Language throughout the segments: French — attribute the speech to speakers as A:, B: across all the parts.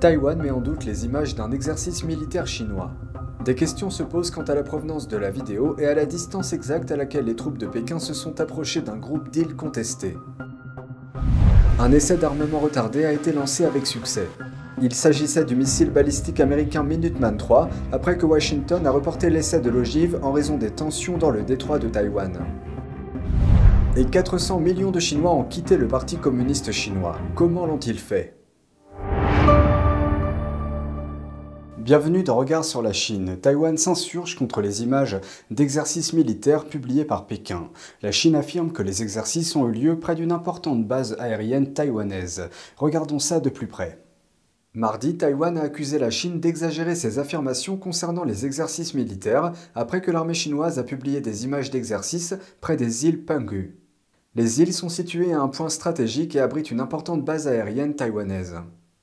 A: Taïwan met en doute les images d'un exercice militaire chinois. Des questions se posent quant à la provenance de la vidéo et à la distance exacte à laquelle les troupes de Pékin se sont approchées d'un groupe d'îles contestées. Un essai d'armement retardé a été lancé avec succès. Il s'agissait du missile balistique américain Minuteman III après que Washington a reporté l'essai de l'ogive en raison des tensions dans le détroit de Taïwan. Et 400 millions de Chinois ont quitté le Parti communiste chinois. Comment l'ont-ils fait? Bienvenue dans Regard sur la Chine. Taïwan s'insurge contre les images d'exercices militaires publiées par Pékin. La Chine affirme que les exercices ont eu lieu près d'une importante base aérienne taïwanaise. Regardons ça de plus près. Mardi, Taïwan a accusé la Chine d'exagérer ses affirmations concernant les exercices militaires après que l'armée chinoise a publié des images d'exercices près des îles Penghu. Les îles sont situées à un point stratégique et abritent une importante base aérienne taïwanaise.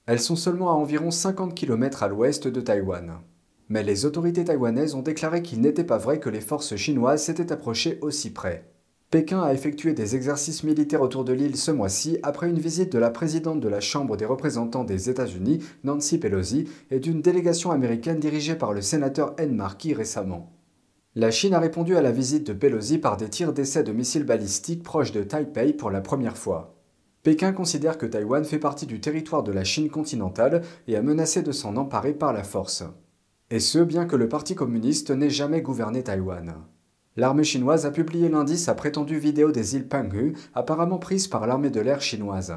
A: Elles sont seulement à environ 50 km à l'ouest de Taïwan. Mais les autorités taïwanaises ont déclaré qu'il n'était pas vrai que les forces chinoises s'étaient approchées aussi près. Pékin a effectué des exercices militaires autour de l'île ce mois-ci après une visite de la présidente de la Chambre des représentants des États-Unis, Nancy Pelosi, et d'une délégation américaine dirigée par le sénateur N. Markey récemment. La Chine a répondu à la visite de Pelosi par des tirs d'essais de missiles balistiques proches de Taipei pour la première fois. Pékin considère que Taïwan fait partie du territoire de la Chine continentale et a menacé de s'en emparer par la force. Et ce, bien que le Parti communiste n'ait jamais gouverné Taïwan. L'armée chinoise a publié lundi sa prétendue vidéo des îles Penghu, apparemment prise par l'armée de l'air chinoise.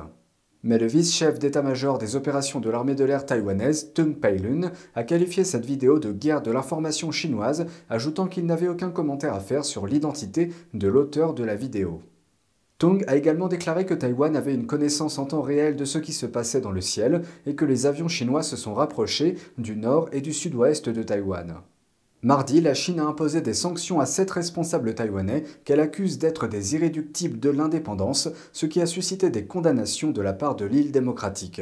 A: Mais le vice-chef d'état-major des opérations de l'armée de l'air taïwanaise, Tung Peilun, a qualifié cette vidéo de guerre de l'information chinoise, ajoutant qu'il n'avait aucun commentaire à faire sur l'identité de l'auteur de la vidéo. Tung a également déclaré que Taïwan avait une connaissance en temps réel de ce qui se passait dans le ciel et que les avions chinois se sont rapprochés du nord et du sud-ouest de Taïwan. Mardi, la Chine a imposé des sanctions à sept responsables taïwanais qu'elle accuse d'être des irréductibles de l'indépendance, ce qui a suscité des condamnations de la part de l'île démocratique.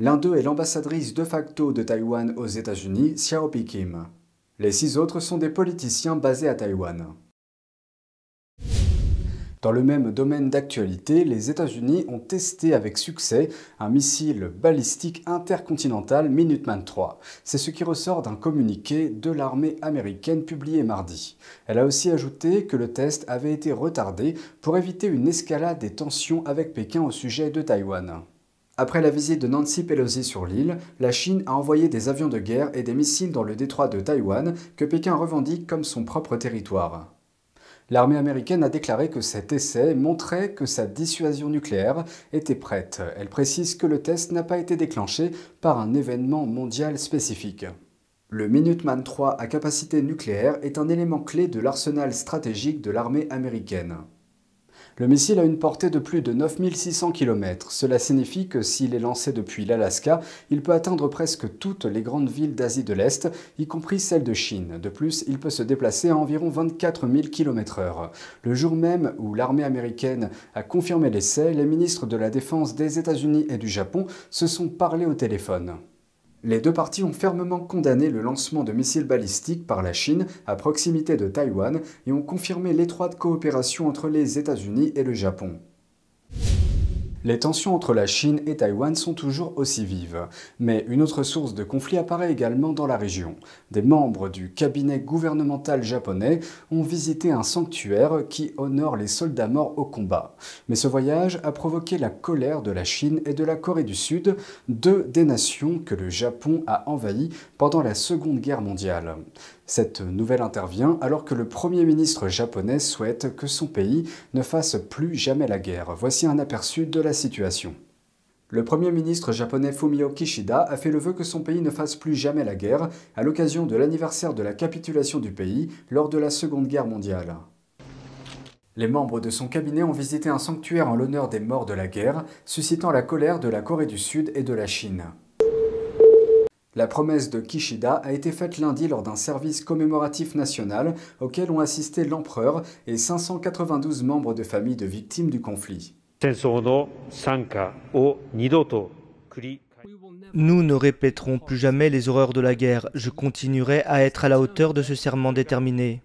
A: L'un d'eux est l'ambassadrice de facto de Taïwan aux États-Unis, Xiaopi Kim. Les six autres sont des politiciens basés à Taïwan. Dans le même domaine d'actualité, les États-Unis ont testé avec succès un missile balistique intercontinental Minuteman III. C'est ce qui ressort d'un communiqué de l'armée américaine publié mardi. Elle a aussi ajouté que le test avait été retardé pour éviter une escalade des tensions avec Pékin au sujet de Taïwan. Après la visite de Nancy Pelosi sur l'île, la Chine a envoyé des avions de guerre et des missiles dans le détroit de Taïwan que Pékin revendique comme son propre territoire. L'armée américaine a déclaré que cet essai montrait que sa dissuasion nucléaire était prête. Elle précise que le test n'a pas été déclenché par un événement mondial spécifique. Le Minuteman III à capacité nucléaire est un élément clé de l'arsenal stratégique de l'armée américaine. Le missile a une portée de plus de 9600 km. Cela signifie que s'il est lancé depuis l'Alaska, il peut atteindre presque toutes les grandes villes d'Asie de l'Est, y compris celles de Chine. De plus, il peut se déplacer à environ 24 000 km/h. Le jour même où l'armée américaine a confirmé l'essai, les ministres de la Défense des États-Unis et du Japon se sont parlé au téléphone. Les deux parties ont fermement condamné le lancement de missiles balistiques par la Chine à proximité de Taïwan et ont confirmé l'étroite coopération entre les États-Unis et le Japon. Les tensions entre la Chine et Taïwan sont toujours aussi vives, mais une autre source de conflit apparaît également dans la région. Des membres du cabinet gouvernemental japonais ont visité un sanctuaire qui honore les soldats morts au combat. Mais ce voyage a provoqué la colère de la Chine et de la Corée du Sud, deux des nations que le Japon a envahies pendant la Seconde Guerre mondiale. Cette nouvelle intervient alors que le Premier ministre japonais souhaite que son pays ne fasse plus jamais la guerre. Voici un aperçu de la situation. Le Premier ministre japonais Fumio Kishida a fait le vœu que son pays ne fasse plus jamais la guerre à l'occasion de l'anniversaire de la capitulation du pays lors de la Seconde Guerre mondiale. Les membres de son cabinet ont visité un sanctuaire en l'honneur des morts de la guerre, suscitant la colère de la Corée du Sud et de la Chine. La promesse de Kishida a été faite lundi lors d'un service commémoratif national auquel ont assisté l'empereur et 592 membres de familles de victimes du conflit.
B: Nous ne répéterons plus jamais les horreurs de la guerre. Je continuerai à être à la hauteur de ce serment déterminé.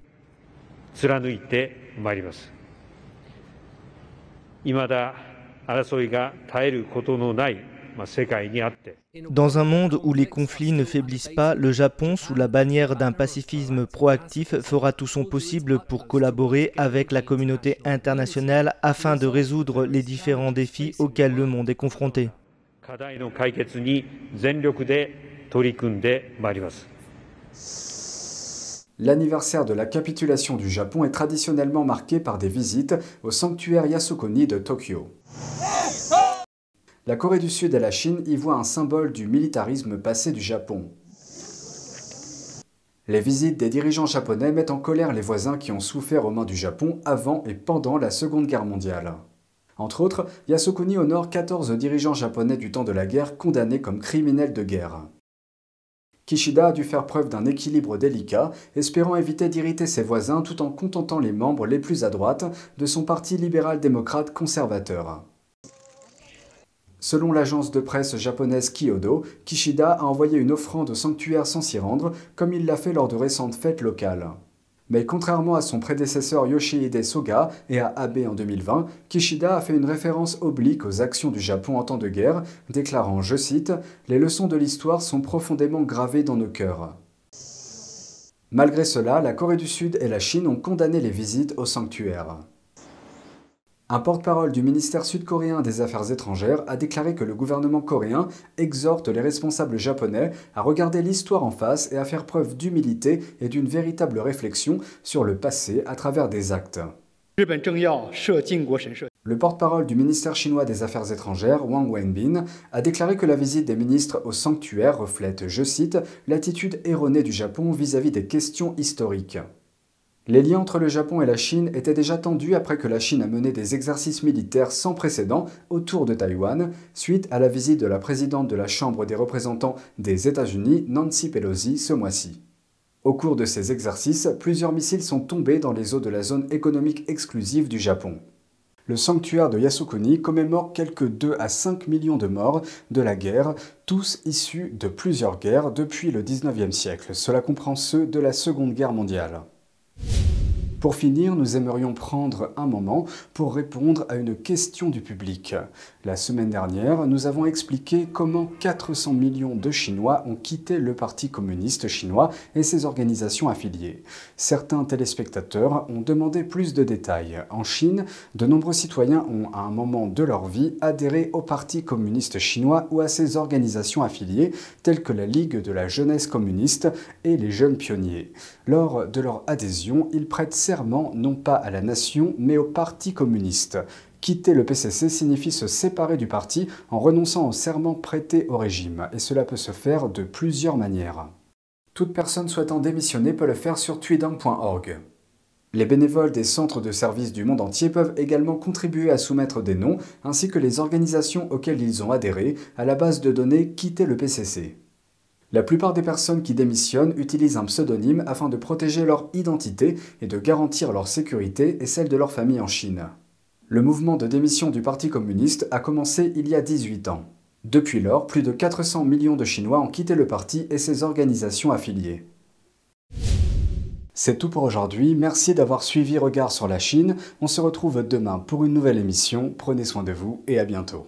B: Dans un monde où les conflits ne faiblissent pas, le Japon, sous la bannière d'un pacifisme proactif, fera tout son possible pour collaborer avec la communauté internationale afin de résoudre les différents défis auxquels le monde est confronté.
A: L'anniversaire de la capitulation du Japon est traditionnellement marqué par des visites au sanctuaire Yasukuni de Tokyo. La Corée du Sud et la Chine y voient un symbole du militarisme passé du Japon. Les visites des dirigeants japonais mettent en colère les voisins qui ont souffert aux mains du Japon avant et pendant la Seconde Guerre mondiale. Entre autres, Yasukuni honore 14 dirigeants japonais du temps de la guerre condamnés comme criminels de guerre. Kishida a dû faire preuve d'un équilibre délicat, espérant éviter d'irriter ses voisins tout en contentant les membres les plus à droite de son parti libéral-démocrate conservateur. Selon l'agence de presse japonaise Kyodo, Kishida a envoyé une offrande au sanctuaire sans s'y rendre, comme il l'a fait lors de récentes fêtes locales. Mais contrairement à son prédécesseur Yoshihide Soga et à Abe en 2020, Kishida a fait une référence oblique aux actions du Japon en temps de guerre, déclarant, je cite, Les leçons de l'histoire sont profondément gravées dans nos cœurs. Malgré cela, la Corée du Sud et la Chine ont condamné les visites au sanctuaire. Un porte-parole du ministère sud-coréen des Affaires étrangères a déclaré que le gouvernement coréen exhorte les responsables japonais à regarder l'histoire en face et à faire preuve d'humilité et d'une véritable réflexion sur le passé à travers des actes. Le porte-parole du ministère chinois des Affaires étrangères, Wang Wenbin, a déclaré que la visite des ministres au sanctuaire reflète, je cite, l'attitude erronée du Japon vis-à-vis -vis des questions historiques. Les liens entre le Japon et la Chine étaient déjà tendus après que la Chine a mené des exercices militaires sans précédent autour de Taïwan, suite à la visite de la présidente de la Chambre des représentants des États-Unis, Nancy Pelosi, ce mois-ci. Au cours de ces exercices, plusieurs missiles sont tombés dans les eaux de la zone économique exclusive du Japon. Le sanctuaire de Yasukuni commémore quelques 2 à 5 millions de morts de la guerre, tous issus de plusieurs guerres depuis le 19e siècle. Cela comprend ceux de la Seconde Guerre mondiale. Pour finir, nous aimerions prendre un moment pour répondre à une question du public. La semaine dernière, nous avons expliqué comment 400 millions de Chinois ont quitté le Parti communiste chinois et ses organisations affiliées. Certains téléspectateurs ont demandé plus de détails. En Chine, de nombreux citoyens ont à un moment de leur vie adhéré au Parti communiste chinois ou à ses organisations affiliées, telles que la Ligue de la jeunesse communiste et les jeunes pionniers. Lors de leur adhésion, ils prêtent non pas à la nation, mais au Parti communiste. Quitter le PCC signifie se séparer du parti en renonçant au serment prêté au régime, et cela peut se faire de plusieurs manières. Toute personne souhaitant démissionner peut le faire sur tweedang.org. Les bénévoles des centres de services du monde entier peuvent également contribuer à soumettre des noms, ainsi que les organisations auxquelles ils ont adhéré, à la base de données Quitter le PCC. La plupart des personnes qui démissionnent utilisent un pseudonyme afin de protéger leur identité et de garantir leur sécurité et celle de leur famille en Chine. Le mouvement de démission du Parti communiste a commencé il y a 18 ans. Depuis lors, plus de 400 millions de Chinois ont quitté le parti et ses organisations affiliées. C'est tout pour aujourd'hui, merci d'avoir suivi Regard sur la Chine. On se retrouve demain pour une nouvelle émission, prenez soin de vous et à bientôt.